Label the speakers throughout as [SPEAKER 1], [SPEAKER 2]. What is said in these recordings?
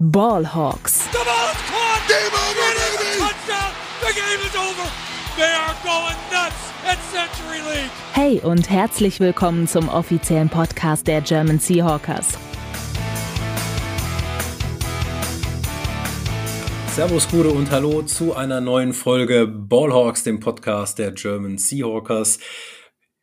[SPEAKER 1] Ballhawks.
[SPEAKER 2] The ball is caught. Game over, baby. Touchdown. The game is over. They are going nuts at Century League.
[SPEAKER 1] Hey und herzlich willkommen zum offiziellen Podcast der German Seahawkers.
[SPEAKER 3] Servus, Gude und Hallo zu einer neuen Folge Ballhawks, dem Podcast der German Seahawkers.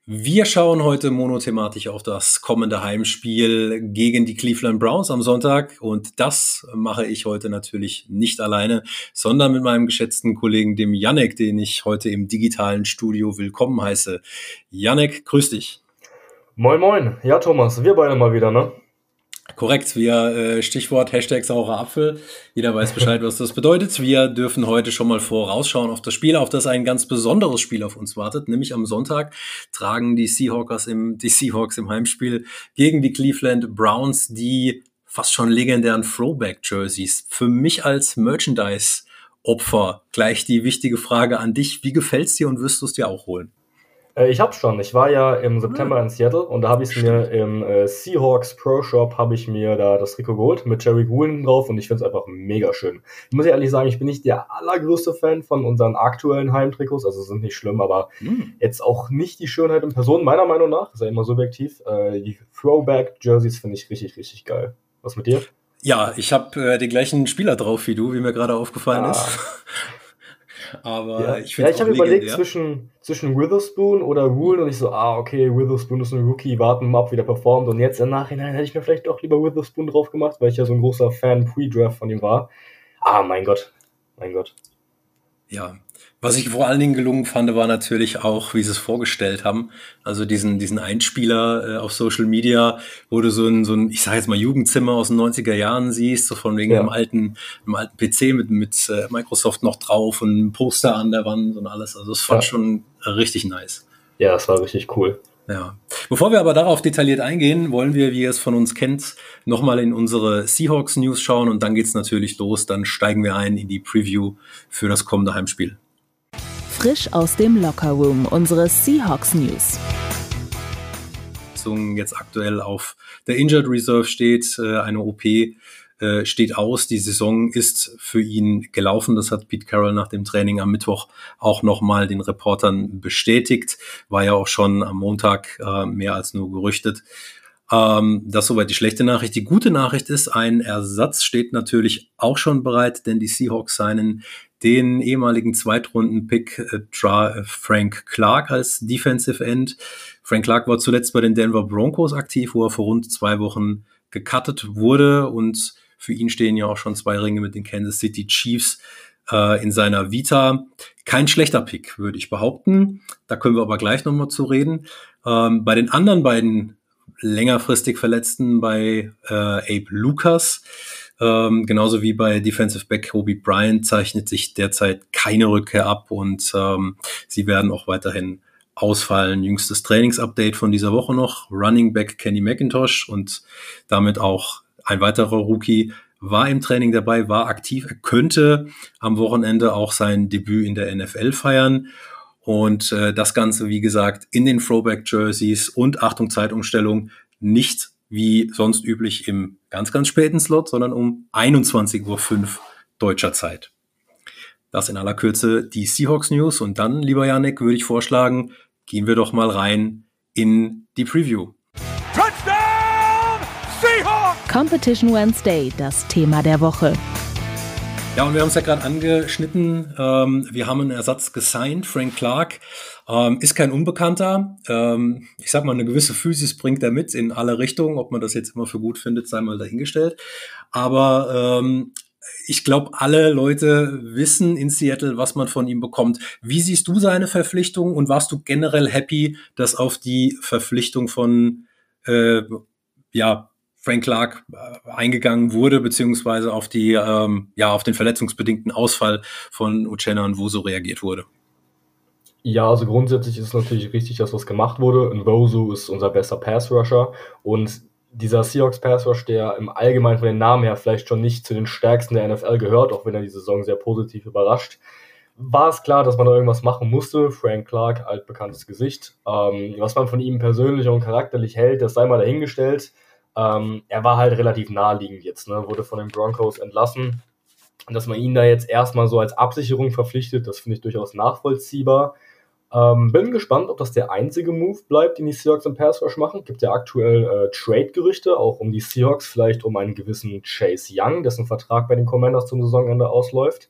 [SPEAKER 3] Wir schauen heute monothematisch auf das kommende Heimspiel gegen die Cleveland Browns am Sonntag und das mache ich heute natürlich nicht alleine, sondern mit meinem geschätzten Kollegen dem Yannick, den ich heute im digitalen Studio willkommen heiße. Yannick, grüß dich.
[SPEAKER 4] Moin Moin, ja Thomas, wir beide mal wieder, ne?
[SPEAKER 3] Korrekt, wir äh, Stichwort Hashtag saurer Apfel. Jeder weiß Bescheid, was das bedeutet. Wir dürfen heute schon mal vorausschauen auf das Spiel, auf das ein ganz besonderes Spiel auf uns wartet. Nämlich am Sonntag tragen die Seahawkers im, die Seahawks im Heimspiel gegen die Cleveland Browns die fast schon legendären Throwback-Jerseys. Für mich als Merchandise-Opfer gleich die wichtige Frage an dich. Wie gefällt's dir und wirst du es dir auch holen?
[SPEAKER 4] Äh, ich hab's schon. Ich war ja im September in Seattle und da habe ich mir im äh, Seahawks Pro Shop habe ich mir da das Trikot geholt mit Jerry Green drauf und ich find's einfach mega schön. Ich muss ehrlich sagen, ich bin nicht der allergrößte Fan von unseren aktuellen Heimtrikots, also sind nicht schlimm, aber mhm. jetzt auch nicht die Schönheit in Person, meiner Meinung nach, ist ja immer subjektiv. Äh, die Throwback Jerseys finde ich richtig, richtig geil. Was mit dir?
[SPEAKER 3] Ja, ich habe äh, den gleichen Spieler drauf wie du, wie mir gerade aufgefallen ah. ist. Aber
[SPEAKER 4] ja.
[SPEAKER 3] ich
[SPEAKER 4] finde Ja, ich habe überlegt zwischen, zwischen Witherspoon oder Rule und ich so, ah, okay, Witherspoon ist ein Rookie, warten mal ab, wie der performt. Und jetzt im Nachhinein hätte ich mir vielleicht doch lieber Witherspoon drauf gemacht, weil ich ja so ein großer Fan Pre-Draft von ihm war. Ah, mein Gott. Mein Gott.
[SPEAKER 3] Ja, was ich vor allen Dingen gelungen fand, war natürlich auch, wie sie es vorgestellt haben. Also diesen, diesen Einspieler äh, auf Social Media, wo du so ein, so ein, ich sage jetzt mal Jugendzimmer aus den 90er Jahren siehst, so von wegen ja. einem alten, einem alten PC mit, mit äh, Microsoft noch drauf und ein Poster an der Wand und alles. Also das fand ja. schon richtig nice.
[SPEAKER 4] Ja, das war richtig cool.
[SPEAKER 3] Ja. Bevor wir aber darauf detailliert eingehen, wollen wir, wie ihr es von uns kennt, nochmal in unsere Seahawks News schauen und dann geht's natürlich los. Dann steigen wir ein in die Preview für das kommende Heimspiel.
[SPEAKER 1] Frisch aus dem Lockerroom, unsere Seahawks News.
[SPEAKER 3] Jetzt aktuell auf der Injured Reserve steht, äh, eine OP äh, steht aus. Die Saison ist für ihn gelaufen. Das hat Pete Carroll nach dem Training am Mittwoch auch nochmal den Reportern bestätigt. War ja auch schon am Montag äh, mehr als nur gerüchtet. Ähm, das soweit die schlechte Nachricht. Die gute Nachricht ist, ein Ersatz steht natürlich auch schon bereit, denn die Seahawks seinen den ehemaligen Zweitrunden-Pick äh, äh, Frank Clark als Defensive End. Frank Clark war zuletzt bei den Denver Broncos aktiv, wo er vor rund zwei Wochen gecuttet wurde und für ihn stehen ja auch schon zwei Ringe mit den Kansas City Chiefs äh, in seiner Vita. Kein schlechter Pick, würde ich behaupten. Da können wir aber gleich nochmal zu reden. Ähm, bei den anderen beiden längerfristig Verletzten, bei äh, Abe Lucas, ähm, genauso wie bei Defensive Back Kobe Bryant zeichnet sich derzeit keine Rückkehr ab und ähm, sie werden auch weiterhin ausfallen. Jüngstes Trainingsupdate von dieser Woche noch. Running Back Kenny McIntosh und damit auch ein weiterer Rookie war im Training dabei, war aktiv. Er könnte am Wochenende auch sein Debüt in der NFL feiern. Und äh, das Ganze, wie gesagt, in den Throwback-Jerseys und Achtung Zeitumstellung nicht wie sonst üblich im ganz, ganz späten Slot, sondern um 21.05 Uhr deutscher Zeit. Das in aller Kürze die Seahawks News. Und dann, lieber Janik, würde ich vorschlagen, gehen wir doch mal rein in die Preview.
[SPEAKER 1] Touchdown! Seahawks! Competition Wednesday, das Thema der Woche.
[SPEAKER 3] Ja, und wir haben es ja gerade angeschnitten. Ähm, wir haben einen Ersatz gesigned, Frank Clark. Ähm, ist kein Unbekannter. Ähm, ich sag mal, eine gewisse Physis bringt er mit in alle Richtungen. Ob man das jetzt immer für gut findet, sei mal dahingestellt. Aber ähm, ich glaube, alle Leute wissen in Seattle, was man von ihm bekommt. Wie siehst du seine Verpflichtung und warst du generell happy, dass auf die Verpflichtung von äh, ja, Frank Clark äh, eingegangen wurde, beziehungsweise auf die, ähm, ja, auf den verletzungsbedingten Ausfall von Uchenna und Wuso reagiert wurde?
[SPEAKER 4] Ja, also grundsätzlich ist es natürlich richtig, dass was gemacht wurde. Nwosu ist unser bester Pass-Rusher und dieser Seahawks Pass Rush, der im Allgemeinen von den Namen her vielleicht schon nicht zu den stärksten der NFL gehört, auch wenn er die Saison sehr positiv überrascht, war es klar, dass man da irgendwas machen musste. Frank Clark, altbekanntes Gesicht. Ähm, was man von ihm persönlich und charakterlich hält, das sei mal dahingestellt. Ähm, er war halt relativ naheliegend jetzt, ne? wurde von den Broncos entlassen. Dass man ihn da jetzt erstmal so als Absicherung verpflichtet, das finde ich durchaus nachvollziehbar. Ähm, bin gespannt, ob das der einzige Move bleibt, den die Seahawks im Pass Rush machen. Gibt ja aktuell äh, Trade-Gerüchte, auch um die Seahawks, vielleicht um einen gewissen Chase Young, dessen Vertrag bei den Commanders zum Saisonende ausläuft.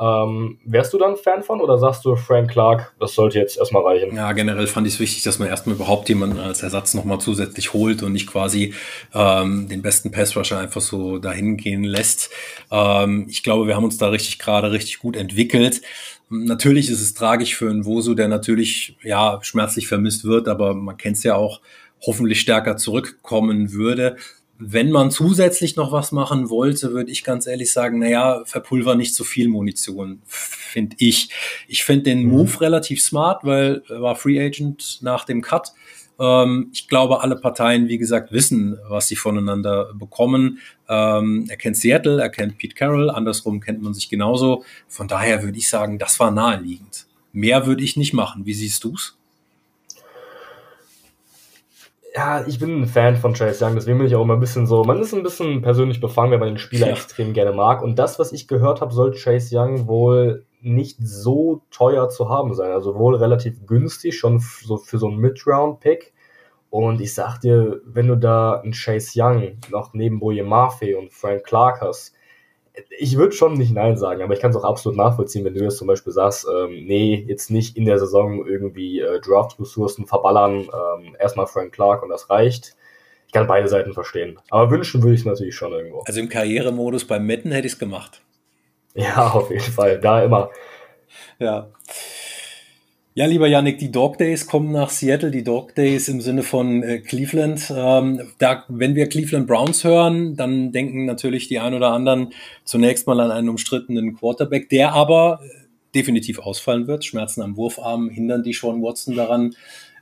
[SPEAKER 4] Ähm, wärst du dann Fan von oder sagst du Frank Clark, das sollte jetzt erstmal reichen?
[SPEAKER 3] Ja, generell fand ich es wichtig, dass man erstmal überhaupt jemanden als Ersatz nochmal zusätzlich holt und nicht quasi ähm, den besten Passrusher einfach so dahin gehen lässt. Ähm, ich glaube, wir haben uns da richtig gerade richtig gut entwickelt. Natürlich ist es tragisch für einen Wosu, der natürlich ja schmerzlich vermisst wird, aber man kennt es ja auch, hoffentlich stärker zurückkommen würde wenn man zusätzlich noch was machen wollte, würde ich ganz ehrlich sagen, naja, verpulver nicht zu viel Munition, finde ich. Ich finde den mhm. Move relativ smart, weil er war Free Agent nach dem Cut. Ähm, ich glaube, alle Parteien, wie gesagt, wissen, was sie voneinander bekommen. Ähm, er kennt Seattle, er kennt Pete Carroll, andersrum kennt man sich genauso. Von daher würde ich sagen, das war naheliegend. Mehr würde ich nicht machen. Wie siehst du's?
[SPEAKER 4] Ja, ich bin ein Fan von Chase Young, deswegen bin ich auch immer ein bisschen so, man ist ein bisschen persönlich befangen, wenn man den Spieler ja. extrem gerne mag. Und das, was ich gehört habe, soll Chase Young wohl nicht so teuer zu haben sein. Also wohl relativ günstig, schon so für so einen Mid-Round-Pick. Und ich sag dir, wenn du da einen Chase Young noch neben Boye Mafe und Frank Clark hast, ich würde schon nicht Nein sagen, aber ich kann es auch absolut nachvollziehen, wenn du jetzt zum Beispiel sagst, ähm, nee, jetzt nicht in der Saison irgendwie äh, Draft-Ressourcen verballern, ähm, erstmal Frank Clark und das reicht. Ich kann beide Seiten verstehen. Aber wünschen würde ich es natürlich schon irgendwo.
[SPEAKER 3] Also im Karrieremodus beim Metten hätte ich es gemacht.
[SPEAKER 4] Ja, auf jeden Fall. Da immer.
[SPEAKER 3] Ja. Ja, lieber Yannick, die Dog Days kommen nach Seattle, die Dog Days im Sinne von äh, Cleveland. Ähm, da, wenn wir Cleveland Browns hören, dann denken natürlich die ein oder anderen zunächst mal an einen umstrittenen Quarterback, der aber äh, definitiv ausfallen wird. Schmerzen am Wurfarm hindern die Sean Watson daran,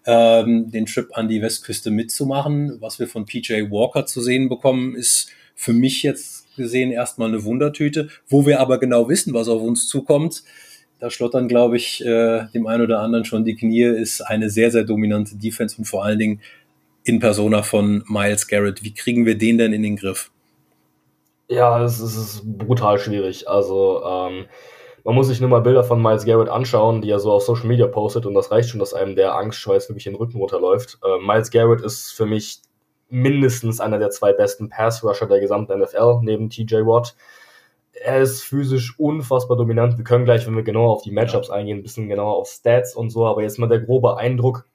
[SPEAKER 3] ähm, den Trip an die Westküste mitzumachen. Was wir von PJ Walker zu sehen bekommen, ist für mich jetzt gesehen erstmal eine Wundertüte, wo wir aber genau wissen, was auf uns zukommt da schlottern, glaube ich, äh, dem einen oder anderen schon die Knie, ist eine sehr, sehr dominante Defense und vor allen Dingen in Persona von Miles Garrett. Wie kriegen wir den denn in den Griff?
[SPEAKER 4] Ja, es ist brutal schwierig. Also, ähm, man muss sich nur mal Bilder von Miles Garrett anschauen, die er so auf Social Media postet und das reicht schon, dass einem der Angstschweiß wirklich den Rücken runterläuft. Äh, Miles Garrett ist für mich mindestens einer der zwei besten Pass-Rusher der gesamten NFL, neben TJ Watt er ist physisch unfassbar dominant. Wir können gleich, wenn wir genauer auf die Matchups eingehen, ein bisschen genauer auf Stats und so, aber jetzt mal der grobe Eindruck.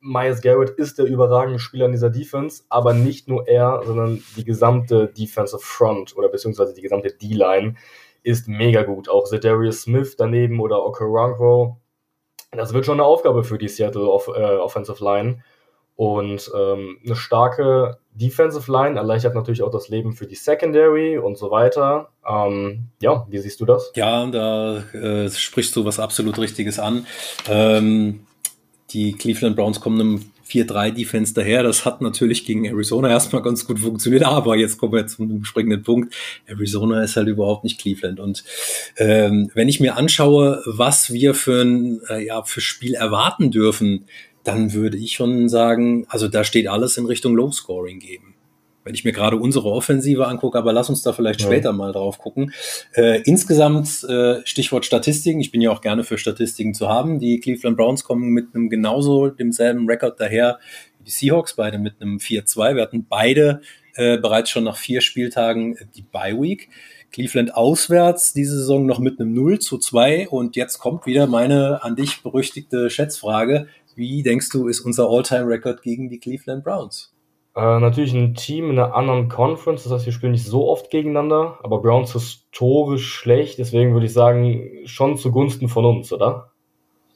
[SPEAKER 4] Miles Garrett ist der überragende Spieler in dieser Defense, aber nicht nur er, sondern die gesamte Defensive Front oder beziehungsweise die gesamte D-Line ist mega gut. Auch Zedarius Smith daneben oder Okoronkwo. Das wird schon eine Aufgabe für die Seattle Off äh, Offensive Line. Und ähm, eine starke Defensive Line erleichtert natürlich auch das Leben für die Secondary und so weiter. Ähm, ja, wie siehst du das?
[SPEAKER 3] Ja, da äh, sprichst du was absolut Richtiges an. Ähm, die Cleveland Browns kommen einem 4-3-Defense daher. Das hat natürlich gegen Arizona erstmal ganz gut funktioniert, aber jetzt kommen wir zum springenden Punkt. Arizona ist halt überhaupt nicht Cleveland. Und ähm, wenn ich mir anschaue, was wir für ein äh, ja, für Spiel erwarten dürfen, dann würde ich schon sagen, also da steht alles in Richtung Low Scoring geben. Wenn ich mir gerade unsere Offensive angucke, aber lass uns da vielleicht ja. später mal drauf gucken. Äh, insgesamt äh, Stichwort Statistiken. Ich bin ja auch gerne für Statistiken zu haben. Die Cleveland Browns kommen mit einem genauso demselben Rekord daher wie die Seahawks, beide mit einem 4-2. Wir hatten beide äh, bereits schon nach vier Spieltagen die Bye Week. Cleveland auswärts diese Saison noch mit einem 0 zu 2 und jetzt kommt wieder meine an dich berüchtigte Schätzfrage. Wie denkst du, ist unser All-Time-Record gegen die Cleveland Browns?
[SPEAKER 4] Äh, natürlich ein Team in einer anderen Conference, das heißt, wir spielen nicht so oft gegeneinander, aber Browns historisch schlecht, deswegen würde ich sagen, schon zugunsten von uns, oder?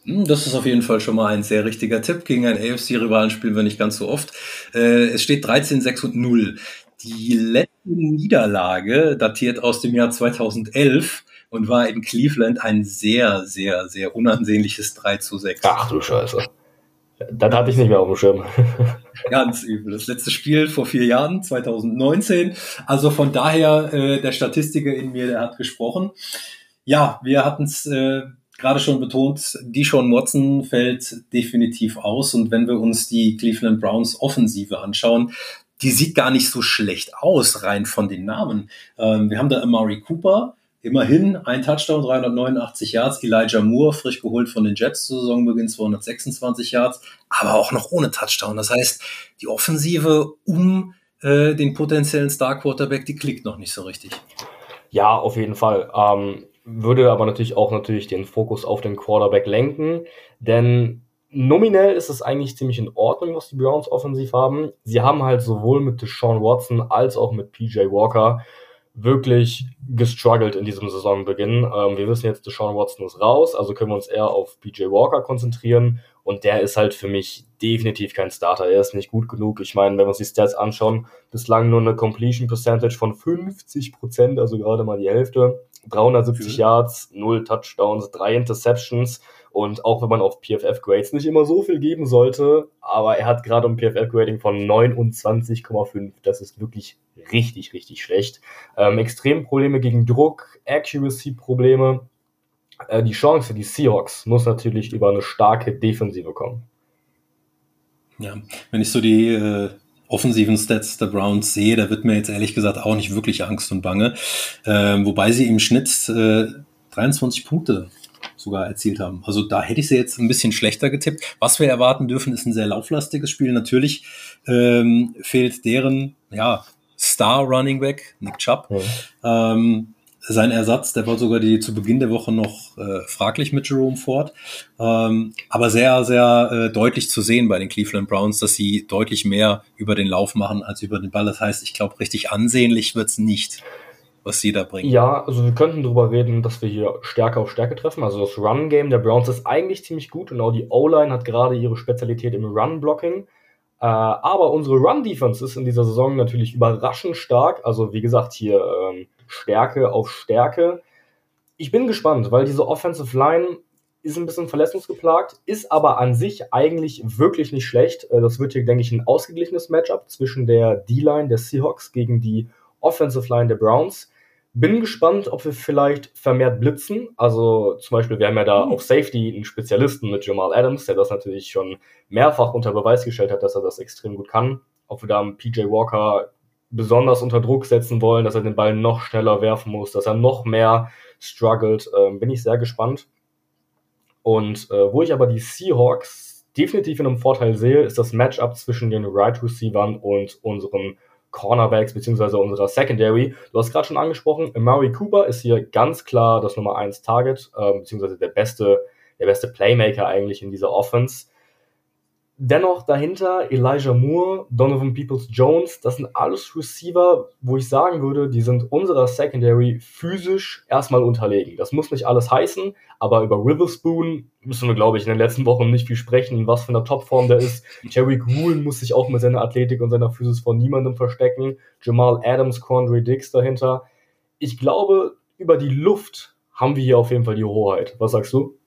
[SPEAKER 3] Hm, das ist auf jeden Fall schon mal ein sehr richtiger Tipp. Gegen einen AFC-Rivalen spielen wir nicht ganz so oft. Äh, es steht 13, 6 und 0. Die letzte Niederlage datiert aus dem Jahr 2011 und war in Cleveland ein sehr, sehr, sehr unansehnliches 3 zu 6.
[SPEAKER 4] Ach du Scheiße. Dann hatte ich nicht mehr auf dem Schirm.
[SPEAKER 3] Ganz übel. Das letzte Spiel vor vier Jahren, 2019. Also von daher, äh, der Statistiker in mir, der hat gesprochen. Ja, wir hatten es äh, gerade schon betont, Deshaun Watson fällt definitiv aus. Und wenn wir uns die Cleveland Browns Offensive anschauen, die sieht gar nicht so schlecht aus, rein von den Namen. Ähm, wir haben da Amari Cooper, immerhin ein Touchdown, 389 Yards. Elijah Moore, frisch geholt von den Jets zu Saisonbeginn, 226 Yards, aber auch noch ohne Touchdown. Das heißt, die Offensive um äh, den potenziellen Star Quarterback, die klickt noch nicht so richtig.
[SPEAKER 4] Ja, auf jeden Fall. Ähm, würde aber natürlich auch natürlich den Fokus auf den Quarterback lenken, denn nominell ist es eigentlich ziemlich in Ordnung, was die Browns offensiv haben. Sie haben halt sowohl mit Deshaun Watson als auch mit PJ Walker wirklich gestruggelt in diesem Saisonbeginn. Ähm, wir wissen jetzt, Deshaun Watson ist raus, also können wir uns eher auf PJ Walker konzentrieren. Und der ist halt für mich definitiv kein Starter. Er ist nicht gut genug. Ich meine, wenn wir uns die Stats anschauen, bislang nur eine Completion Percentage von 50 Prozent, also gerade mal die Hälfte. 370 mhm. Yards, 0 Touchdowns, 3 Interceptions. Und auch wenn man auf PFF-Grades nicht immer so viel geben sollte, aber er hat gerade ein PFF-Grading von 29,5. Das ist wirklich richtig, richtig schlecht. Ähm, extrem Probleme gegen Druck, Accuracy-Probleme. Äh, die Chance die Seahawks muss natürlich über eine starke Defensive kommen.
[SPEAKER 3] Ja, wenn ich so die äh, offensiven Stats der Browns sehe, da wird mir jetzt ehrlich gesagt auch nicht wirklich Angst und Bange. Äh, wobei sie im Schnitt äh, 23 Punkte sogar erzielt haben. Also da hätte ich sie jetzt ein bisschen schlechter getippt. Was wir erwarten dürfen, ist ein sehr lauflastiges Spiel. Natürlich ähm, fehlt deren ja, Star Running Back, Nick Chubb. Mhm. Ähm, sein Ersatz, der war sogar die zu Beginn der Woche noch äh, fraglich mit Jerome Ford, ähm, aber sehr, sehr äh, deutlich zu sehen bei den Cleveland Browns, dass sie deutlich mehr über den Lauf machen als über den Ball. Das heißt, ich glaube, richtig ansehnlich wird's nicht was sie da bringen.
[SPEAKER 4] Ja, also wir könnten darüber reden, dass wir hier Stärke auf Stärke treffen. Also das Run-Game der Browns ist eigentlich ziemlich gut und auch die O-Line hat gerade ihre Spezialität im Run-Blocking. Äh, aber unsere Run-Defense ist in dieser Saison natürlich überraschend stark. Also wie gesagt, hier ähm, Stärke auf Stärke. Ich bin gespannt, weil diese Offensive Line ist ein bisschen verletzungsgeplagt, ist aber an sich eigentlich wirklich nicht schlecht. Äh, das wird hier, denke ich, ein ausgeglichenes Matchup zwischen der D-Line der Seahawks gegen die Offensive Line der Browns. Bin gespannt, ob wir vielleicht vermehrt blitzen. Also zum Beispiel, wir haben ja da auf Safety einen Spezialisten mit Jamal Adams, der das natürlich schon mehrfach unter Beweis gestellt hat, dass er das extrem gut kann. Ob wir da einen PJ Walker besonders unter Druck setzen wollen, dass er den Ball noch schneller werfen muss, dass er noch mehr struggelt, äh, bin ich sehr gespannt. Und äh, wo ich aber die Seahawks definitiv in einem Vorteil sehe, ist das Matchup zwischen den Right Receivern und unseren Cornerbacks beziehungsweise unserer Secondary. Du hast gerade schon angesprochen, Murray Cooper ist hier ganz klar das Nummer 1 Target, äh, beziehungsweise der beste, der beste Playmaker eigentlich in dieser Offense. Dennoch dahinter Elijah Moore, Donovan Peoples Jones, das sind alles Receiver, wo ich sagen würde, die sind unserer Secondary physisch erstmal unterlegen. Das muss nicht alles heißen, aber über Witherspoon müssen wir, glaube ich, in den letzten Wochen nicht viel sprechen, was für eine Topform der ist. Jerry Gruen muss sich auch mit seiner Athletik und seiner Physis vor niemandem verstecken. Jamal Adams, Quandre Dix dahinter. Ich glaube, über die Luft haben wir hier auf jeden Fall die Hoheit. Was sagst du?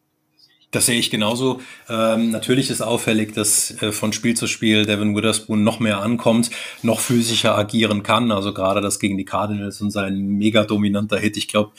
[SPEAKER 3] Das sehe ich genauso. Ähm, natürlich ist auffällig, dass äh, von Spiel zu Spiel Devin Witherspoon noch mehr ankommt, noch physischer agieren kann. Also gerade das gegen die Cardinals und sein mega dominanter Hit. Ich glaube,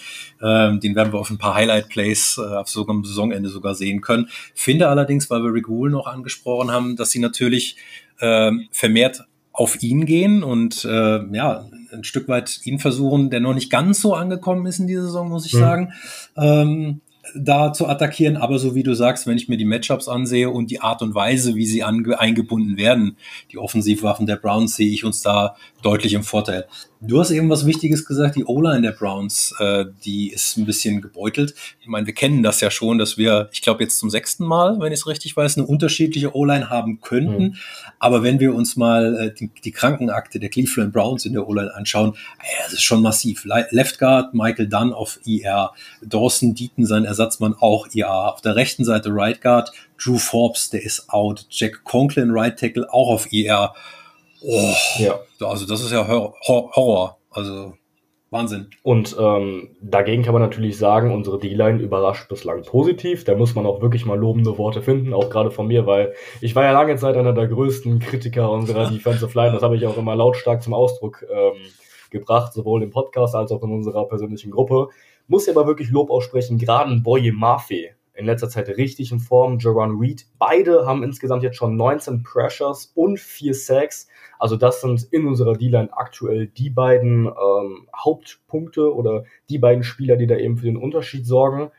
[SPEAKER 3] ähm, den werden wir auf ein paar Highlight-Plays äh, auf sogar am Saisonende sogar sehen können. Finde allerdings, weil wir Rick Wool noch angesprochen haben, dass sie natürlich ähm, vermehrt auf ihn gehen und äh, ja, ein Stück weit ihn versuchen, der noch nicht ganz so angekommen ist in dieser Saison, muss ich mhm. sagen. Ähm, da zu attackieren. Aber so wie du sagst, wenn ich mir die Matchups ansehe und die Art und Weise, wie sie eingebunden werden, die Offensivwaffen der Browns, sehe ich uns da deutlich im Vorteil. Du hast eben was Wichtiges gesagt, die O-Line der Browns, äh, die ist ein bisschen gebeutelt. Ich meine, wir kennen das ja schon, dass wir, ich glaube jetzt zum sechsten Mal, wenn ich es richtig weiß, eine unterschiedliche O-Line haben könnten. Mhm. Aber wenn wir uns mal äh, die, die, Krankenakte der Cleveland Browns in der O-Line anschauen, ja, das ist schon massiv. Left Guard, Michael Dunn auf IR, Dawson Deaton, sein Ersatzmann auch IR. Auf der rechten Seite Right Guard, Drew Forbes, der ist out. Jack Conklin, Right Tackle, auch auf IR. Oh, ja. Also das ist ja Horror. Also Wahnsinn.
[SPEAKER 4] Und ähm, dagegen kann man natürlich sagen, unsere D-Line überrascht bislang positiv. Da muss man auch wirklich mal lobende Worte finden, auch gerade von mir, weil ich war ja lange Zeit einer der größten Kritiker unserer Defensive Line. Das habe ich auch immer lautstark zum Ausdruck ähm, gebracht, sowohl im Podcast als auch in unserer persönlichen Gruppe. Muss ja aber wirklich Lob aussprechen, gerade Boye Mafe in letzter Zeit richtig in Form. Jaron Reed, beide haben insgesamt jetzt schon 19 Pressures und 4 Sacks. Also das sind in unserer D-Line aktuell die beiden ähm, Hauptpunkte oder die beiden Spieler, die da eben für den Unterschied sorgen.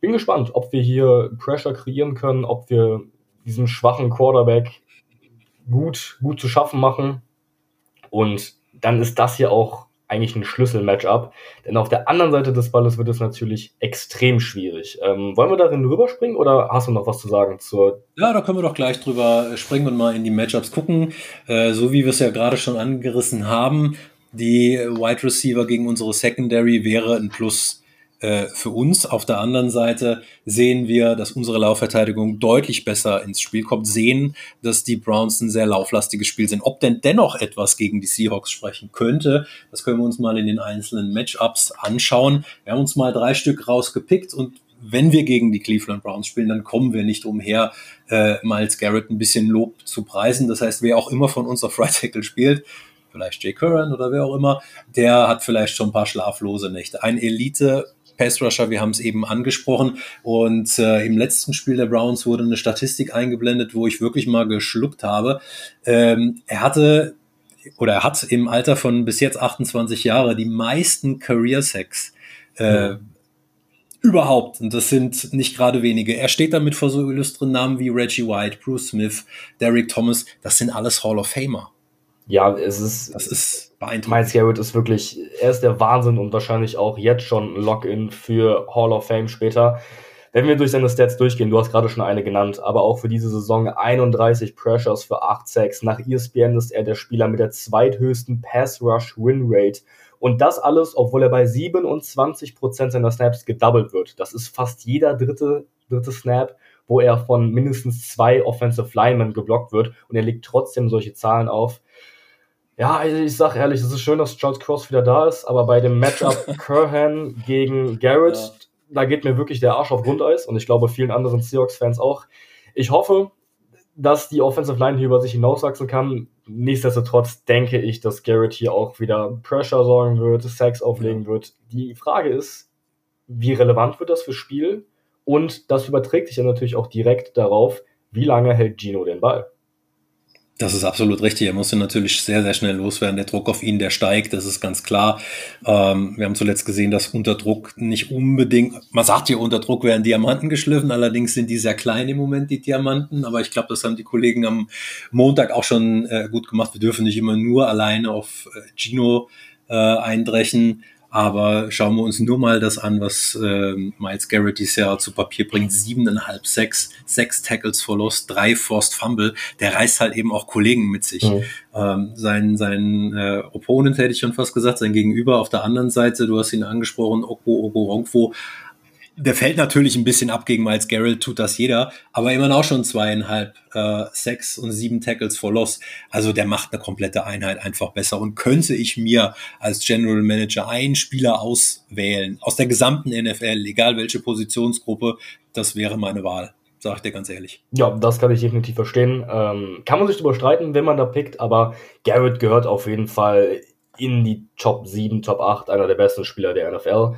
[SPEAKER 4] Bin gespannt, ob wir hier Pressure kreieren können, ob wir diesen schwachen Quarterback gut, gut zu schaffen machen. Und dann ist das hier auch eigentlich ein Schlüssel-Matchup. Denn auf der anderen Seite des Balles wird es natürlich extrem schwierig. Ähm, wollen wir darin rüberspringen oder hast du noch was zu sagen zur.
[SPEAKER 3] Ja, da können wir doch gleich drüber springen und mal in die Matchups gucken. Äh, so wie wir es ja gerade schon angerissen haben, die Wide Receiver gegen unsere Secondary wäre ein Plus äh, für uns. Auf der anderen Seite sehen wir, dass unsere Laufverteidigung deutlich besser ins Spiel kommt, sehen, dass die Browns ein sehr lauflastiges Spiel sind. Ob denn dennoch etwas gegen die Seahawks sprechen könnte, das können wir uns mal in den einzelnen Matchups anschauen. Wir haben uns mal drei Stück rausgepickt und wenn wir gegen die Cleveland Browns spielen, dann kommen wir nicht umher, äh, Miles Garrett ein bisschen Lob zu preisen. Das heißt, wer auch immer von uns auf Right Tackle spielt, vielleicht Jay Curran oder wer auch immer, der hat vielleicht schon ein paar schlaflose Nächte. Ein Elite Pass Rusher, wir haben es eben angesprochen. Und äh, im letzten Spiel der Browns wurde eine Statistik eingeblendet, wo ich wirklich mal geschluckt habe. Ähm, er hatte oder er hat im Alter von bis jetzt 28 Jahre die meisten Career Sacks äh, mhm. überhaupt. Und das sind nicht gerade wenige. Er steht damit vor so illustren Namen wie Reggie White, Bruce Smith, Derek Thomas. Das sind alles Hall of Famer.
[SPEAKER 4] Ja, es ist. Das ist beeindruckend. Miles Garrett ist wirklich, er ist der Wahnsinn und wahrscheinlich auch jetzt schon ein Login für Hall of Fame später. Wenn wir durch seine Stats durchgehen, du hast gerade schon eine genannt, aber auch für diese Saison 31 Pressures für 8 Sacks. Nach ESPN ist er der Spieler mit der zweithöchsten Pass Rush Win Rate. Und das alles, obwohl er bei 27% seiner Snaps gedoubled wird. Das ist fast jeder dritte, dritte Snap, wo er von mindestens zwei Offensive Linemen geblockt wird. Und er legt trotzdem solche Zahlen auf. Ja, also ich sag ehrlich, es ist schön, dass Charles Cross wieder da ist, aber bei dem Matchup Curhan gegen Garrett, ja. da geht mir wirklich der Arsch auf Grundeis und ich glaube vielen anderen Seahawks-Fans auch. Ich hoffe, dass die Offensive Line hier über sich hinauswachsen kann. Nichtsdestotrotz denke ich, dass Garrett hier auch wieder Pressure sorgen wird, Sex auflegen wird. Die Frage ist, wie relevant wird das fürs Spiel? Und das überträgt sich ja natürlich auch direkt darauf, wie lange hält Gino den Ball?
[SPEAKER 3] Das ist absolut richtig. Er musste natürlich sehr, sehr schnell loswerden. Der Druck auf ihn, der steigt, das ist ganz klar. Ähm, wir haben zuletzt gesehen, dass unter Druck nicht unbedingt, man sagt hier, unter Druck werden Diamanten geschliffen, allerdings sind die sehr klein im Moment, die Diamanten. Aber ich glaube, das haben die Kollegen am Montag auch schon äh, gut gemacht. Wir dürfen nicht immer nur alleine auf äh, Gino äh, eindrechen. Aber schauen wir uns nur mal das an, was äh, Miles Garrett dieses Jahr zu Papier bringt. Siebeneinhalb, sechs, sechs Tackles for Loss, drei Forced Fumble. Der reißt halt eben auch Kollegen mit sich. Mhm. Ähm, sein sein äh, Opponent hätte ich schon fast gesagt, sein Gegenüber auf der anderen Seite, du hast ihn angesprochen, Oko Ogoronkwo, der fällt natürlich ein bisschen ab gegen Miles Garrett, tut das jeder, aber immerhin auch schon zweieinhalb, äh, sechs und sieben Tackles for Loss. Also der macht eine komplette Einheit einfach besser. Und könnte ich mir als General Manager einen Spieler auswählen, aus der gesamten NFL, egal welche Positionsgruppe, das wäre meine Wahl. Sag ich dir ganz ehrlich.
[SPEAKER 4] Ja, das kann ich definitiv verstehen. Ähm, kann man sich darüber streiten, wenn man da pickt, aber Garrett gehört auf jeden Fall in die Top 7, Top 8, einer der besten Spieler der NFL.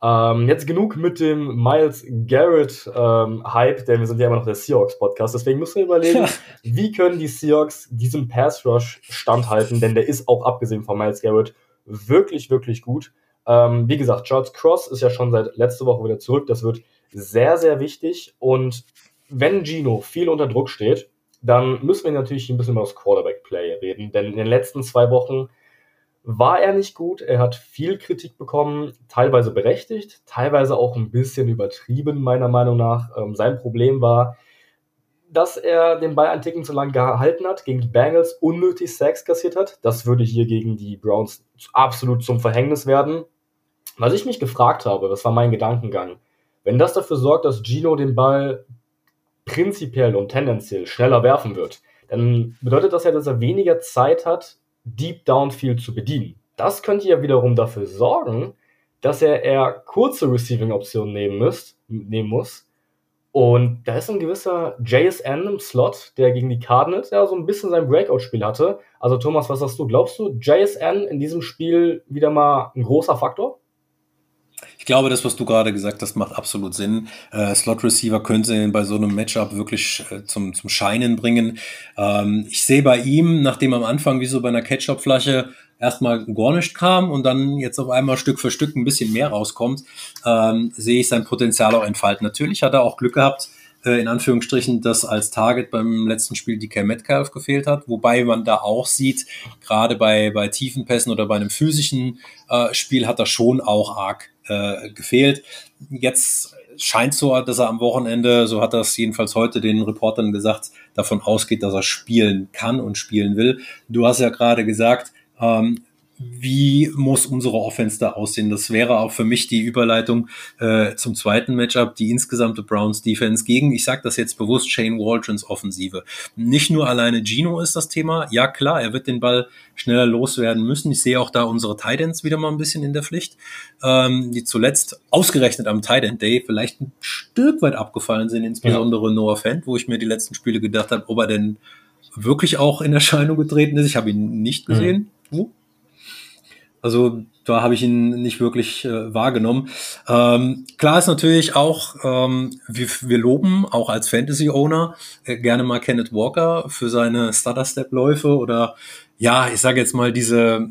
[SPEAKER 4] Ähm, jetzt genug mit dem Miles Garrett ähm, Hype, denn wir sind ja immer noch der Seahawks Podcast. Deswegen müssen wir überlegen, wie können die Seahawks diesem Pass Rush standhalten, denn der ist auch abgesehen von Miles Garrett wirklich, wirklich gut. Ähm, wie gesagt, Charles Cross ist ja schon seit letzter Woche wieder zurück. Das wird sehr, sehr wichtig. Und wenn Gino viel unter Druck steht, dann müssen wir natürlich ein bisschen über das Quarterback-Play reden, denn in den letzten zwei Wochen war er nicht gut. Er hat viel Kritik bekommen, teilweise berechtigt, teilweise auch ein bisschen übertrieben, meiner Meinung nach. Ähm, sein Problem war, dass er den Ball einen Ticken zu lang gehalten hat, gegen die Bengals unnötig Sacks kassiert hat. Das würde hier gegen die Browns absolut zum Verhängnis werden. Was ich mich gefragt habe, das war mein Gedankengang, wenn das dafür sorgt, dass Gino den Ball prinzipiell und tendenziell schneller werfen wird, dann bedeutet das ja, dass er weniger Zeit hat, Deep Downfield zu bedienen. Das könnte ja wiederum dafür sorgen, dass er eher kurze Receiving-Optionen nehmen, nehmen muss. Und da ist ein gewisser JSN im Slot, der gegen die Cardinals ja so ein bisschen sein Breakout-Spiel hatte. Also Thomas, was sagst du? Glaubst du, JSN in diesem Spiel wieder mal ein großer Faktor?
[SPEAKER 3] Glaube, das, was du gerade gesagt hast, macht absolut Sinn. Äh, Slot Receiver könnte bei so einem Matchup wirklich äh, zum, zum Scheinen bringen. Ähm, ich sehe bei ihm, nachdem am Anfang wie so bei einer Ketchup-Flasche erstmal gar nicht kam und dann jetzt auf einmal Stück für Stück ein bisschen mehr rauskommt, ähm, sehe ich sein Potenzial auch entfalten. Natürlich hat er auch Glück gehabt, äh, in Anführungsstrichen, dass als Target beim letzten Spiel DK Metcalf gefehlt hat, wobei man da auch sieht, gerade bei, bei tiefen Pässen oder bei einem physischen äh, Spiel hat er schon auch arg äh, gefehlt. Jetzt scheint so, dass er am Wochenende, so hat es jedenfalls heute den Reportern gesagt, davon ausgeht, dass er spielen kann und spielen will. Du hast ja gerade gesagt, ähm, wie muss unsere Offense da aussehen? Das wäre auch für mich die Überleitung äh, zum zweiten Matchup, die insgesamte Browns Defense gegen, ich sage das jetzt bewusst, Shane Waldrons Offensive. Nicht nur alleine Gino ist das Thema. Ja klar, er wird den Ball schneller loswerden müssen. Ich sehe auch da unsere Titans wieder mal ein bisschen in der Pflicht, ähm, die zuletzt ausgerechnet am Titan Day vielleicht ein Stück weit abgefallen sind, insbesondere ja. Noah Fent, wo ich mir die letzten Spiele gedacht habe, ob er denn wirklich auch in Erscheinung getreten ist. Ich habe ihn nicht gesehen. Mhm. Also da habe ich ihn nicht wirklich äh, wahrgenommen. Ähm, klar ist natürlich auch, ähm, wir, wir loben auch als Fantasy-Owner äh, gerne mal Kenneth Walker für seine Stutter-Step-Läufe oder ja, ich sage jetzt mal diese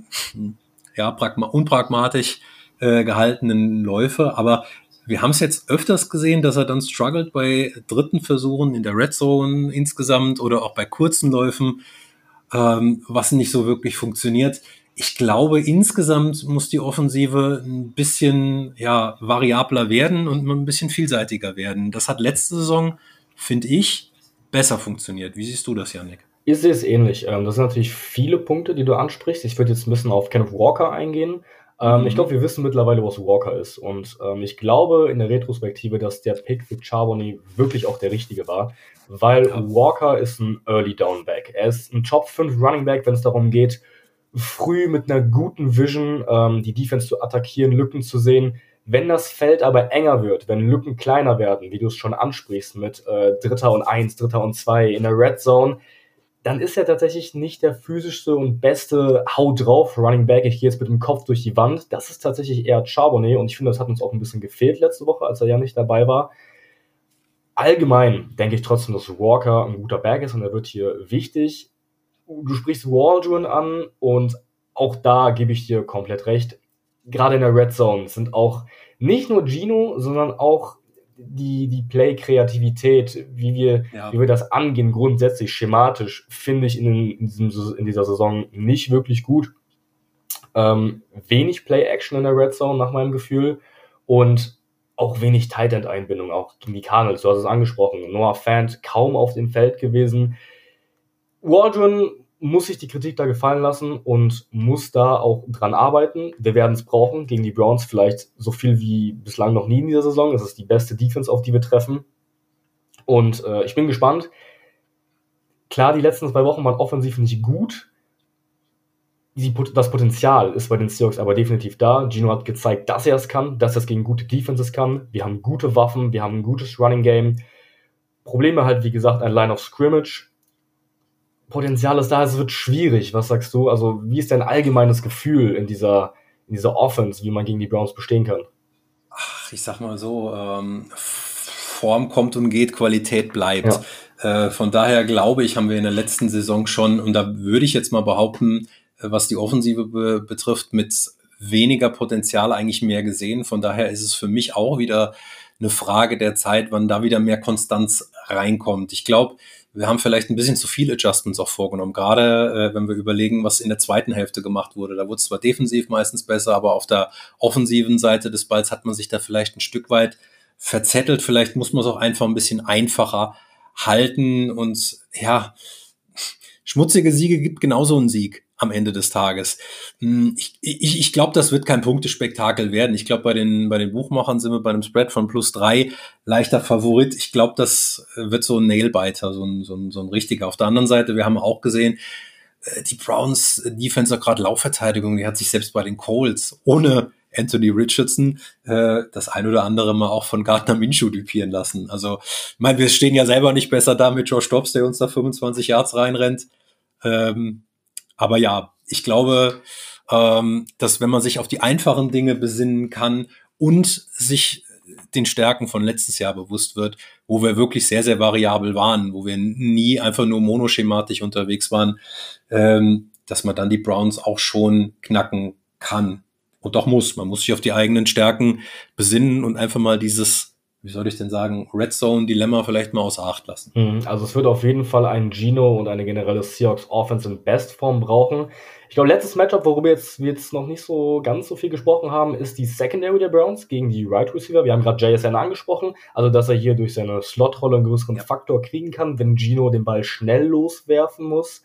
[SPEAKER 3] ja, unpragmatisch äh, gehaltenen Läufe, aber wir haben es jetzt öfters gesehen, dass er dann struggelt bei dritten Versuchen in der Red Zone insgesamt oder auch bei kurzen Läufen, ähm, was nicht so wirklich funktioniert ich glaube, insgesamt muss die Offensive ein bisschen ja, variabler werden und ein bisschen vielseitiger werden. Das hat letzte Saison, finde ich, besser funktioniert. Wie siehst du das, Janik?
[SPEAKER 4] Ich sehe es ähnlich. Ähm, das sind natürlich viele Punkte, die du ansprichst. Ich würde jetzt ein bisschen auf Kenneth Walker eingehen. Ähm, mhm. Ich glaube, wir wissen mittlerweile, was Walker ist. Und ähm, ich glaube in der Retrospektive, dass der Pick für Charbonnet wirklich auch der richtige war. Weil Walker ist ein Early Down Back. Er ist ein Top 5 Running Back, wenn es darum geht, früh mit einer guten Vision ähm, die Defense zu attackieren, Lücken zu sehen. Wenn das Feld aber enger wird, wenn Lücken kleiner werden, wie du es schon ansprichst, mit äh, Dritter und Eins, Dritter und Zwei in der Red Zone, dann ist er tatsächlich nicht der physischste und beste Hau drauf Running Back. Ich gehe jetzt mit dem Kopf durch die Wand. Das ist tatsächlich eher Charbonnet und ich finde, das hat uns auch ein bisschen gefehlt letzte Woche, als er ja nicht dabei war. Allgemein denke ich trotzdem, dass Walker ein guter Back ist und er wird hier wichtig du sprichst Waldron an und auch da gebe ich dir komplett recht. Gerade in der Red Zone sind auch nicht nur Gino, sondern auch die, die Play-Kreativität, wie wir, ja. wie wir das angehen, grundsätzlich schematisch, finde ich in, in, diesem, in dieser Saison nicht wirklich gut. Ähm, wenig Play-Action in der Red Zone, nach meinem Gefühl. Und auch wenig Tight End-Einbindung, auch gegen die Cardinals, du hast es angesprochen. Noah Fant kaum auf dem Feld gewesen. Waldron muss sich die Kritik da gefallen lassen und muss da auch dran arbeiten. Wir werden es brauchen gegen die Browns vielleicht so viel wie bislang noch nie in dieser Saison. Es ist die beste Defense, auf die wir treffen. Und äh, ich bin gespannt. Klar, die letzten zwei Wochen waren offensiv nicht gut. Die, das Potenzial ist bei den Seahawks aber definitiv da. Gino hat gezeigt, dass er es kann, dass er es gegen gute Defenses kann. Wir haben gute Waffen, wir haben ein gutes Running Game. Probleme halt, wie gesagt, ein Line of Scrimmage Potenzial ist da, es wird schwierig. Was sagst du? Also, wie ist dein allgemeines Gefühl in dieser, in dieser Offense, wie man gegen die Browns bestehen kann?
[SPEAKER 3] Ach, ich sag mal so, ähm, Form kommt und geht, Qualität bleibt. Ja. Äh, von daher glaube ich, haben wir in der letzten Saison schon, und da würde ich jetzt mal behaupten, äh, was die Offensive be betrifft, mit weniger Potenzial eigentlich mehr gesehen. Von daher ist es für mich auch wieder eine Frage der Zeit, wann da wieder mehr Konstanz reinkommt. Ich glaube, wir haben vielleicht ein bisschen zu viele Adjustments auch vorgenommen, gerade äh, wenn wir überlegen, was in der zweiten Hälfte gemacht wurde. Da wurde es zwar defensiv meistens besser, aber auf der offensiven Seite des Balls hat man sich da vielleicht ein Stück weit verzettelt. Vielleicht muss man es auch einfach ein bisschen einfacher halten und ja, schmutzige Siege gibt genauso einen Sieg am Ende des Tages. Hm, ich, ich, ich glaube, das wird kein Punktespektakel werden. Ich glaube, bei den, bei den Buchmachern sind wir bei einem Spread von plus drei leichter Favorit. Ich glaube, das wird so ein Nailbiter, so ein, so, ein, so ein richtiger. Auf der anderen Seite, wir haben auch gesehen, äh, die Browns Defense hat gerade Laufverteidigung, die hat sich selbst bei den Colts ohne Anthony Richardson äh, das ein oder andere mal auch von Gardner Minshew dupieren lassen. Also, ich meine, wir stehen ja selber nicht besser da mit Josh Dobbs, der uns da 25 Yards reinrennt. Ähm, aber ja, ich glaube, ähm, dass wenn man sich auf die einfachen Dinge besinnen kann und sich den Stärken von letztes Jahr bewusst wird, wo wir wirklich sehr, sehr variabel waren, wo wir nie einfach nur monoschematisch unterwegs waren, ähm, dass man dann die Browns auch schon knacken kann und auch muss. Man muss sich auf die eigenen Stärken besinnen und einfach mal dieses wie soll ich denn sagen, Red Zone Dilemma vielleicht mal außer Acht lassen.
[SPEAKER 4] Mhm, also es wird auf jeden Fall einen Gino und eine generelle Seahawks Offense in Bestform brauchen. Ich glaube, letztes Matchup, worüber jetzt, wir jetzt noch nicht so ganz so viel gesprochen haben, ist die Secondary der Browns gegen die Right Receiver. Wir haben gerade JSN angesprochen, also dass er hier durch seine Slot-Rolle einen größeren ja. Faktor kriegen kann, wenn Gino den Ball schnell loswerfen muss.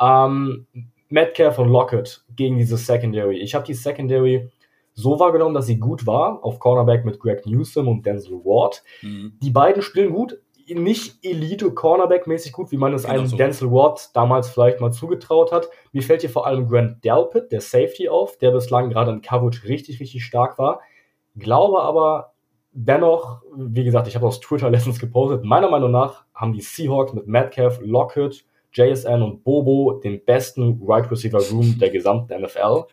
[SPEAKER 4] Ähm, Metcalf und Lockett gegen diese Secondary. Ich habe die Secondary so wahrgenommen, dass sie gut war, auf Cornerback mit Greg Newsom und Denzel Ward. Mhm. Die beiden spielen gut, nicht Elite Cornerback-mäßig gut, wie man es genau einem so. Denzel Ward damals vielleicht mal zugetraut hat. Mir fällt hier vor allem Grant Delpit, der Safety, auf, der bislang gerade in Coverage richtig, richtig stark war. Glaube aber dennoch, wie gesagt, ich habe aus Twitter letztens gepostet, meiner Meinung nach haben die Seahawks mit Metcalf, Lockett, JSN und Bobo den besten Right Receiver Room der gesamten NFL.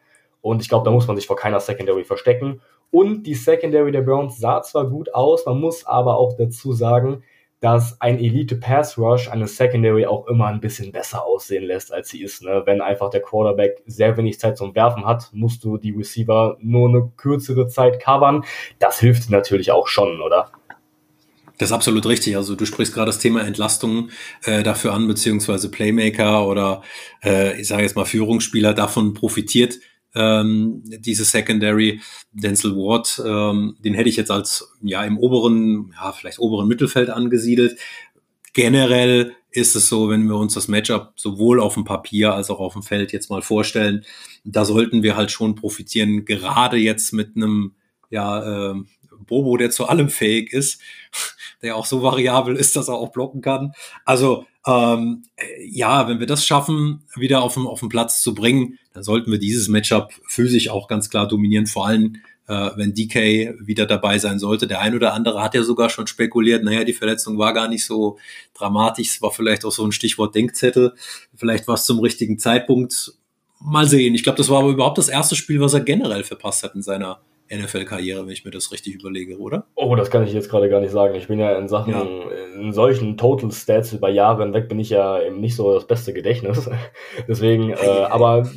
[SPEAKER 4] Und ich glaube, da muss man sich vor keiner Secondary verstecken. Und die Secondary der Browns sah zwar gut aus, man muss aber auch dazu sagen, dass ein Elite Pass Rush eine Secondary auch immer ein bisschen besser aussehen lässt, als sie ist. Ne? Wenn einfach der Quarterback sehr wenig Zeit zum Werfen hat, musst du die Receiver nur eine kürzere Zeit covern. Das hilft natürlich auch schon, oder?
[SPEAKER 3] Das ist absolut richtig. Also du sprichst gerade das Thema Entlastung äh, dafür an, beziehungsweise Playmaker oder äh, ich sage jetzt mal Führungsspieler davon profitiert ähm, diese Secondary. Denzel Ward, ähm, den hätte ich jetzt als ja im oberen, ja vielleicht oberen Mittelfeld angesiedelt. Generell ist es so, wenn wir uns das Matchup sowohl auf dem Papier als auch auf dem Feld jetzt mal vorstellen, da sollten wir halt schon profitieren, gerade jetzt mit einem ja, äh, Bobo, der zu allem fähig ist, der auch so variabel ist, dass er auch blocken kann. Also ähm, ja, wenn wir das schaffen, wieder auf den, auf den Platz zu bringen, dann sollten wir dieses Matchup physisch auch ganz klar dominieren, vor allem äh, wenn DK wieder dabei sein sollte. Der ein oder andere hat ja sogar schon spekuliert, naja, die Verletzung war gar nicht so dramatisch, es war vielleicht auch so ein Stichwort Denkzettel, vielleicht war es zum richtigen Zeitpunkt. Mal sehen. Ich glaube, das war aber überhaupt das erste Spiel, was er generell verpasst hat in seiner NFL-Karriere, wenn ich mir das richtig überlege, oder?
[SPEAKER 4] Oh, das kann ich jetzt gerade gar nicht sagen. Ich bin ja in Sachen, ja. in solchen Total Stats über Jahre hinweg bin ich ja eben nicht so das beste Gedächtnis. Deswegen, äh, aber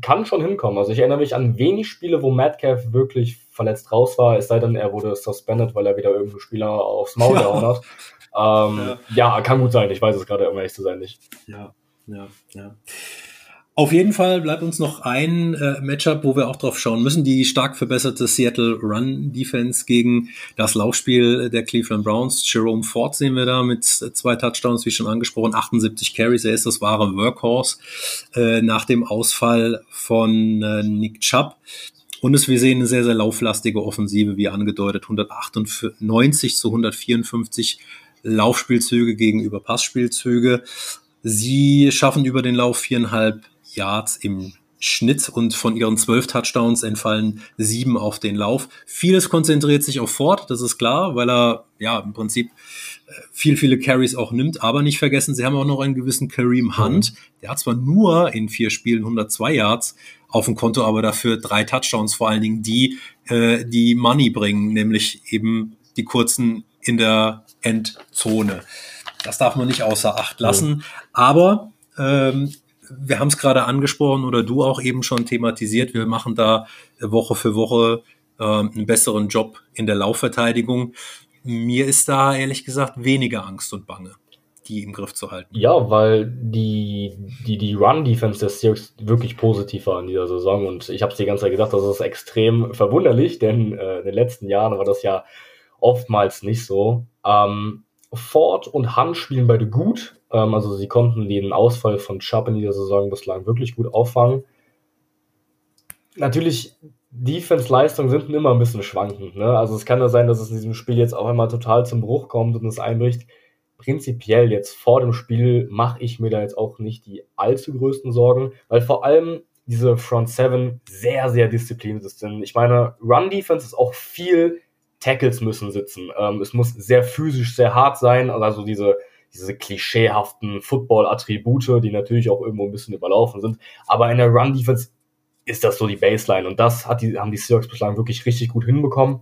[SPEAKER 4] kann schon hinkommen. Also ich erinnere mich an wenig Spiele, wo Metcalf wirklich verletzt raus war, es sei denn, er wurde suspended, weil er wieder irgendeinen Spieler aufs Maul ja. gehauen hat. Ähm, ja. ja. kann gut sein. Ich weiß es gerade, um ehrlich zu sein, nicht.
[SPEAKER 3] Ja, ja, ja. Auf jeden Fall bleibt uns noch ein äh, Matchup, wo wir auch drauf schauen müssen. Die stark verbesserte Seattle Run Defense gegen das Laufspiel der Cleveland Browns. Jerome Ford sehen wir da mit zwei Touchdowns, wie schon angesprochen, 78 Carries. Er ist das wahre Workhorse äh, nach dem Ausfall von äh, Nick Chubb. Und es, wir sehen eine sehr, sehr lauflastige Offensive, wie angedeutet, 198 zu 154 Laufspielzüge gegenüber Passspielzüge. Sie schaffen über den Lauf viereinhalb Yards im Schnitt und von ihren zwölf Touchdowns entfallen sieben auf den Lauf. Vieles konzentriert sich auf Ford, das ist klar, weil er ja im Prinzip äh, viel, viele Carries auch nimmt. Aber nicht vergessen, sie haben auch noch einen gewissen Kareem Hunt. Der hat zwar nur in vier Spielen 102 Yards auf dem Konto, aber dafür drei Touchdowns, vor allen Dingen die, äh, die Money bringen, nämlich eben die kurzen in der Endzone. Das darf man nicht außer Acht lassen. Aber ähm, wir haben es gerade angesprochen oder du auch eben schon thematisiert, wir machen da Woche für Woche äh, einen besseren Job in der Laufverteidigung. Mir ist da ehrlich gesagt weniger Angst und Bange, die im Griff zu halten.
[SPEAKER 4] Ja, weil die, die, die Run-Defense des Seahawks wirklich positiv war in dieser Saison und ich habe es die ganze Zeit gesagt, das ist extrem verwunderlich, denn äh, in den letzten Jahren war das ja oftmals nicht so. Ähm, Ford und Hunt spielen beide gut. Ähm, also sie konnten den Ausfall von Chubb in dieser Saison bislang wirklich gut auffangen. Natürlich, Defense-Leistungen sind immer ein bisschen schwankend. Ne? Also es kann ja sein, dass es in diesem Spiel jetzt auch einmal total zum Bruch kommt und es einbricht. Prinzipiell jetzt vor dem Spiel mache ich mir da jetzt auch nicht die allzu größten Sorgen, weil vor allem diese Front Seven sehr, sehr diszipliniert ist. Denn ich meine, Run-Defense ist auch viel Tackles müssen sitzen. Ähm, es muss sehr physisch, sehr hart sein. Also diese, diese klischeehaften Football-Attribute, die natürlich auch irgendwo ein bisschen überlaufen sind. Aber in der Run-Defense ist das so die Baseline. Und das hat die, haben die Seahawks bislang wirklich richtig gut hinbekommen.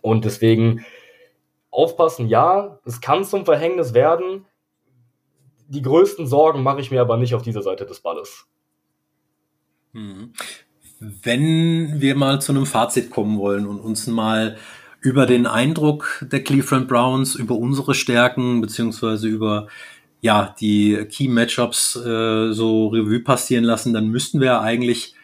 [SPEAKER 4] Und deswegen aufpassen, ja, es kann zum Verhängnis werden. Die größten Sorgen mache ich mir aber nicht auf dieser Seite des Balles.
[SPEAKER 3] Mhm. Wenn wir mal zu einem Fazit kommen wollen und uns mal über den Eindruck der Cleveland Browns, über unsere Stärken beziehungsweise über ja die Key Matchups äh, so Revue passieren lassen, dann müssten wir eigentlich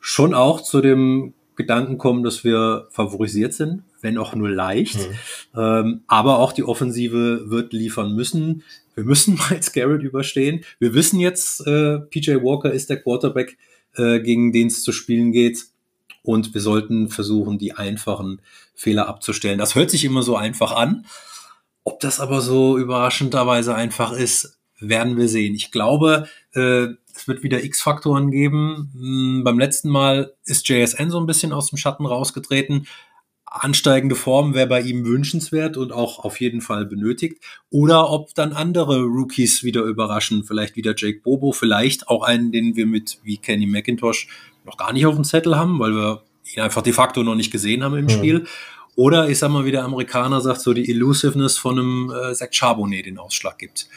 [SPEAKER 3] schon auch zu dem Gedanken kommen, dass wir favorisiert sind, wenn auch nur leicht. Mhm. Ähm, aber auch die Offensive wird liefern müssen. Wir müssen Miles Garrett überstehen. Wir wissen jetzt, äh, PJ Walker ist der Quarterback, äh, gegen den es zu spielen geht. Und wir sollten versuchen, die einfachen Fehler abzustellen. Das hört sich immer so einfach an. Ob das aber so überraschenderweise einfach ist, werden wir sehen. Ich glaube, äh, es wird wieder X-Faktoren geben. Hm, beim letzten Mal ist JSN so ein bisschen aus dem Schatten rausgetreten. Ansteigende Form wäre bei ihm wünschenswert und auch auf jeden Fall benötigt. Oder ob dann andere Rookies wieder überraschen. Vielleicht wieder Jake Bobo, vielleicht auch einen, den wir mit wie Kenny McIntosh noch gar nicht auf dem Zettel haben, weil wir ihn einfach de facto noch nicht gesehen haben im mhm. Spiel. Oder ich sag mal, wie der Amerikaner sagt, so die Elusiveness von einem äh, Zach Charbonnet den Ausschlag gibt.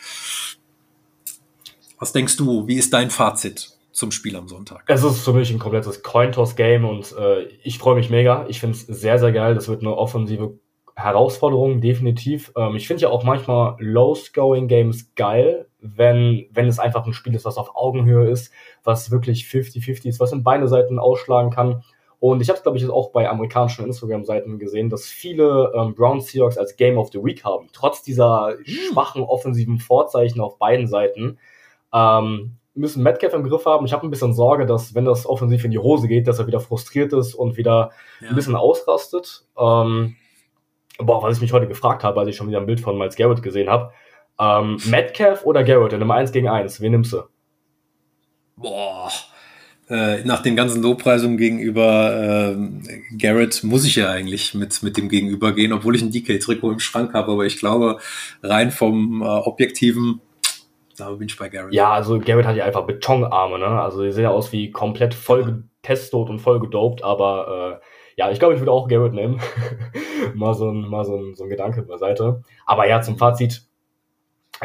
[SPEAKER 3] Was denkst du? Wie ist dein Fazit zum Spiel am Sonntag?
[SPEAKER 4] Es ist für mich ein komplettes Cointoss-Game und äh, ich freue mich mega. Ich finde es sehr, sehr geil. Das wird eine offensive Herausforderung, definitiv. Ähm, ich finde ja auch manchmal Low-Scoring-Games geil, wenn, wenn es einfach ein Spiel ist, was auf Augenhöhe ist, was wirklich 50-50 ist, was in beide Seiten ausschlagen kann. Und ich habe es, glaube ich, auch bei amerikanischen Instagram-Seiten gesehen, dass viele ähm, Brown Seahawks als Game of the Week haben, trotz dieser hm. schwachen offensiven Vorzeichen auf beiden Seiten. Ähm, müssen Metcalf im Griff haben. Ich habe ein bisschen Sorge, dass, wenn das offensiv in die Hose geht, dass er wieder frustriert ist und wieder ja. ein bisschen ausrastet. Ähm, boah, was ich mich heute gefragt habe, als ich schon wieder ein Bild von Miles Garrett gesehen habe. Ähm, Metcalf oder Garrett in einem 1 gegen 1? Wen nimmst du?
[SPEAKER 3] Boah. Äh, nach den ganzen Lobpreisungen gegenüber äh, Garrett muss ich ja eigentlich mit, mit dem Gegenüber gehen, obwohl ich ein DK-Trikot im Schrank habe. Aber ich glaube, rein vom äh, objektiven da bin ich bei Garrett.
[SPEAKER 4] Ja, also Garrett hat ja einfach Betonarme, ne? Also die sehen ja aus wie komplett voll getestet und voll gedopt, aber äh, ja, ich glaube, ich würde auch Garrett nehmen. mal so ein, mal so ein, so ein Gedanke beiseite. Aber ja, zum Fazit.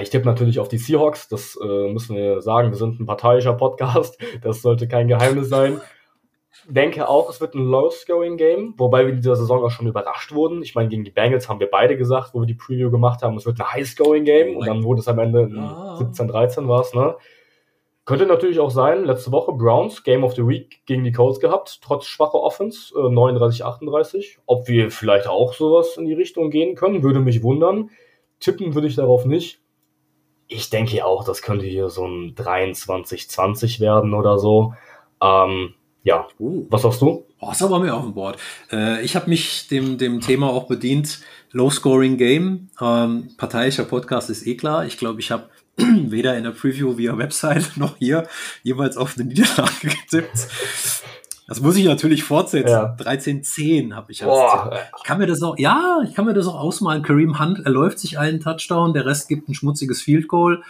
[SPEAKER 4] Ich tippe natürlich auf die Seahawks, das äh, müssen wir sagen. Wir sind ein parteiischer Podcast, das sollte kein Geheimnis sein denke auch, es wird ein Low-Scoring-Game, wobei wir in dieser Saison auch schon überrascht wurden. Ich meine, gegen die Bengals haben wir beide gesagt, wo wir die Preview gemacht haben, es wird ein High-Scoring-Game und dann wurde es am Ende ja. 17-13 war es, ne? Könnte natürlich auch sein, letzte Woche Browns, Game of the Week gegen die Colts gehabt, trotz schwacher Offense, äh, 39-38. Ob wir vielleicht auch sowas in die Richtung gehen können, würde mich wundern. Tippen würde ich darauf nicht. Ich denke auch, das könnte hier so ein 23-20 werden oder so. Ähm, ja, uh. was sagst du?
[SPEAKER 3] Oh, ist aber mehr auf dem Board. Äh, ich habe mich dem, dem Thema auch bedient. Low-Scoring Game. Ähm, parteiischer Podcast ist eh klar. Ich glaube, ich habe weder in der Preview via Website noch hier jeweils auf eine Niederlage getippt. Das muss ich natürlich fortsetzen. Ja. 13-10 habe ich als Ich kann mir das auch, ja, ich kann mir das auch ausmalen. Kareem Hunt erläuft sich einen Touchdown, der Rest gibt ein schmutziges Field Goal.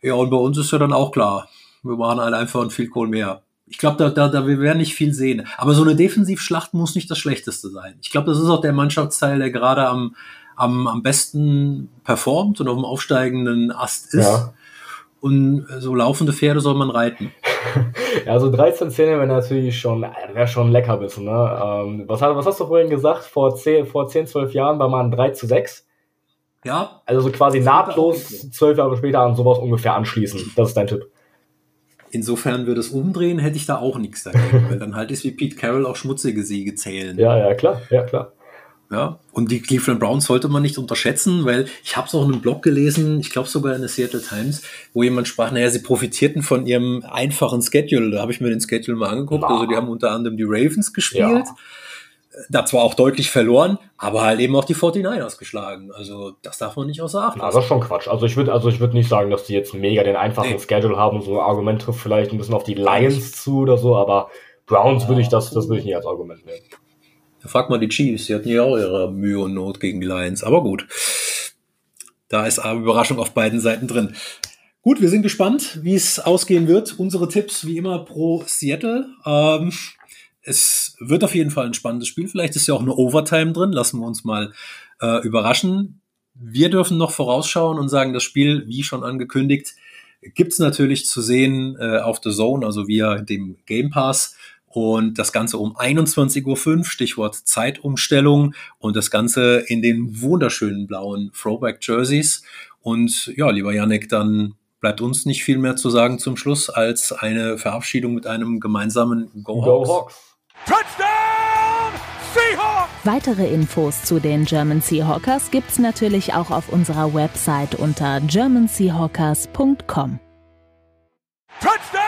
[SPEAKER 3] Ja, und bei uns ist ja dann auch klar. Wir machen halt einfach ein Field Goal mehr. Ich glaube, da, da, da wir werden nicht viel sehen. Aber so eine Defensivschlacht muss nicht das Schlechteste sein. Ich glaube, das ist auch der Mannschaftsteil, der gerade am, am, am besten performt und auf dem aufsteigenden Ast ist. Ja. Und so laufende Pferde soll man reiten.
[SPEAKER 4] ja, so 13 Szenen wäre natürlich schon, wäre schon lecker bisschen, ne? Ähm, was, was hast du vorhin gesagt? Vor 10, vor 10, 12 Jahren war man 3 zu 6. Ja. Also so quasi nahtlos zwölf Jahre später an sowas ungefähr anschließen. Das ist dein Tipp.
[SPEAKER 3] Insofern würde es umdrehen, hätte ich da auch nichts dagegen, weil dann halt ist wie Pete Carroll auch schmutzige Siege zählen.
[SPEAKER 4] Ja, ja, klar, ja, klar.
[SPEAKER 3] Ja, und die Cleveland Browns sollte man nicht unterschätzen, weil ich habe es auch in einem Blog gelesen, ich glaube sogar in der Seattle Times, wo jemand sprach, naja, sie profitierten von ihrem einfachen Schedule. Da habe ich mir den Schedule mal angeguckt. Na. Also die haben unter anderem die Ravens gespielt. Ja da zwar auch deutlich verloren, aber halt eben auch die 49ers geschlagen. Also das darf man nicht außer Acht
[SPEAKER 4] lassen. das ist schon Quatsch. Also ich würde also ich würde nicht sagen, dass die jetzt mega den einfachen nee. Schedule haben. So ein Argument trifft vielleicht ein bisschen auf die Lions zu oder so, aber Browns ja. würde ich das, das würde ich nicht als Argument nehmen.
[SPEAKER 3] Da fragt mal die Chiefs, die hatten ja auch ihre Mühe und Not gegen die Lions, aber gut. Da ist eine Überraschung auf beiden Seiten drin. Gut, wir sind gespannt, wie es ausgehen wird. Unsere Tipps wie immer pro Seattle. Ähm, es wird auf jeden Fall ein spannendes Spiel. Vielleicht ist ja auch eine Overtime drin. Lassen wir uns mal äh, überraschen. Wir dürfen noch vorausschauen und sagen, das Spiel, wie schon angekündigt, gibt's natürlich zu sehen äh, auf The Zone, also via dem Game Pass. Und das Ganze um 21.05 Uhr, Stichwort Zeitumstellung. Und das Ganze in den wunderschönen blauen Throwback Jerseys. Und ja, lieber Yannick, dann bleibt uns nicht viel mehr zu sagen zum Schluss als eine Verabschiedung mit einem gemeinsamen Go, Go Hawks. Hawks.
[SPEAKER 1] Touchdown Seahawks! Weitere Infos zu den German Seahawkers gibt's natürlich auch auf unserer Website unter germanseahawkers.com. Touchdown!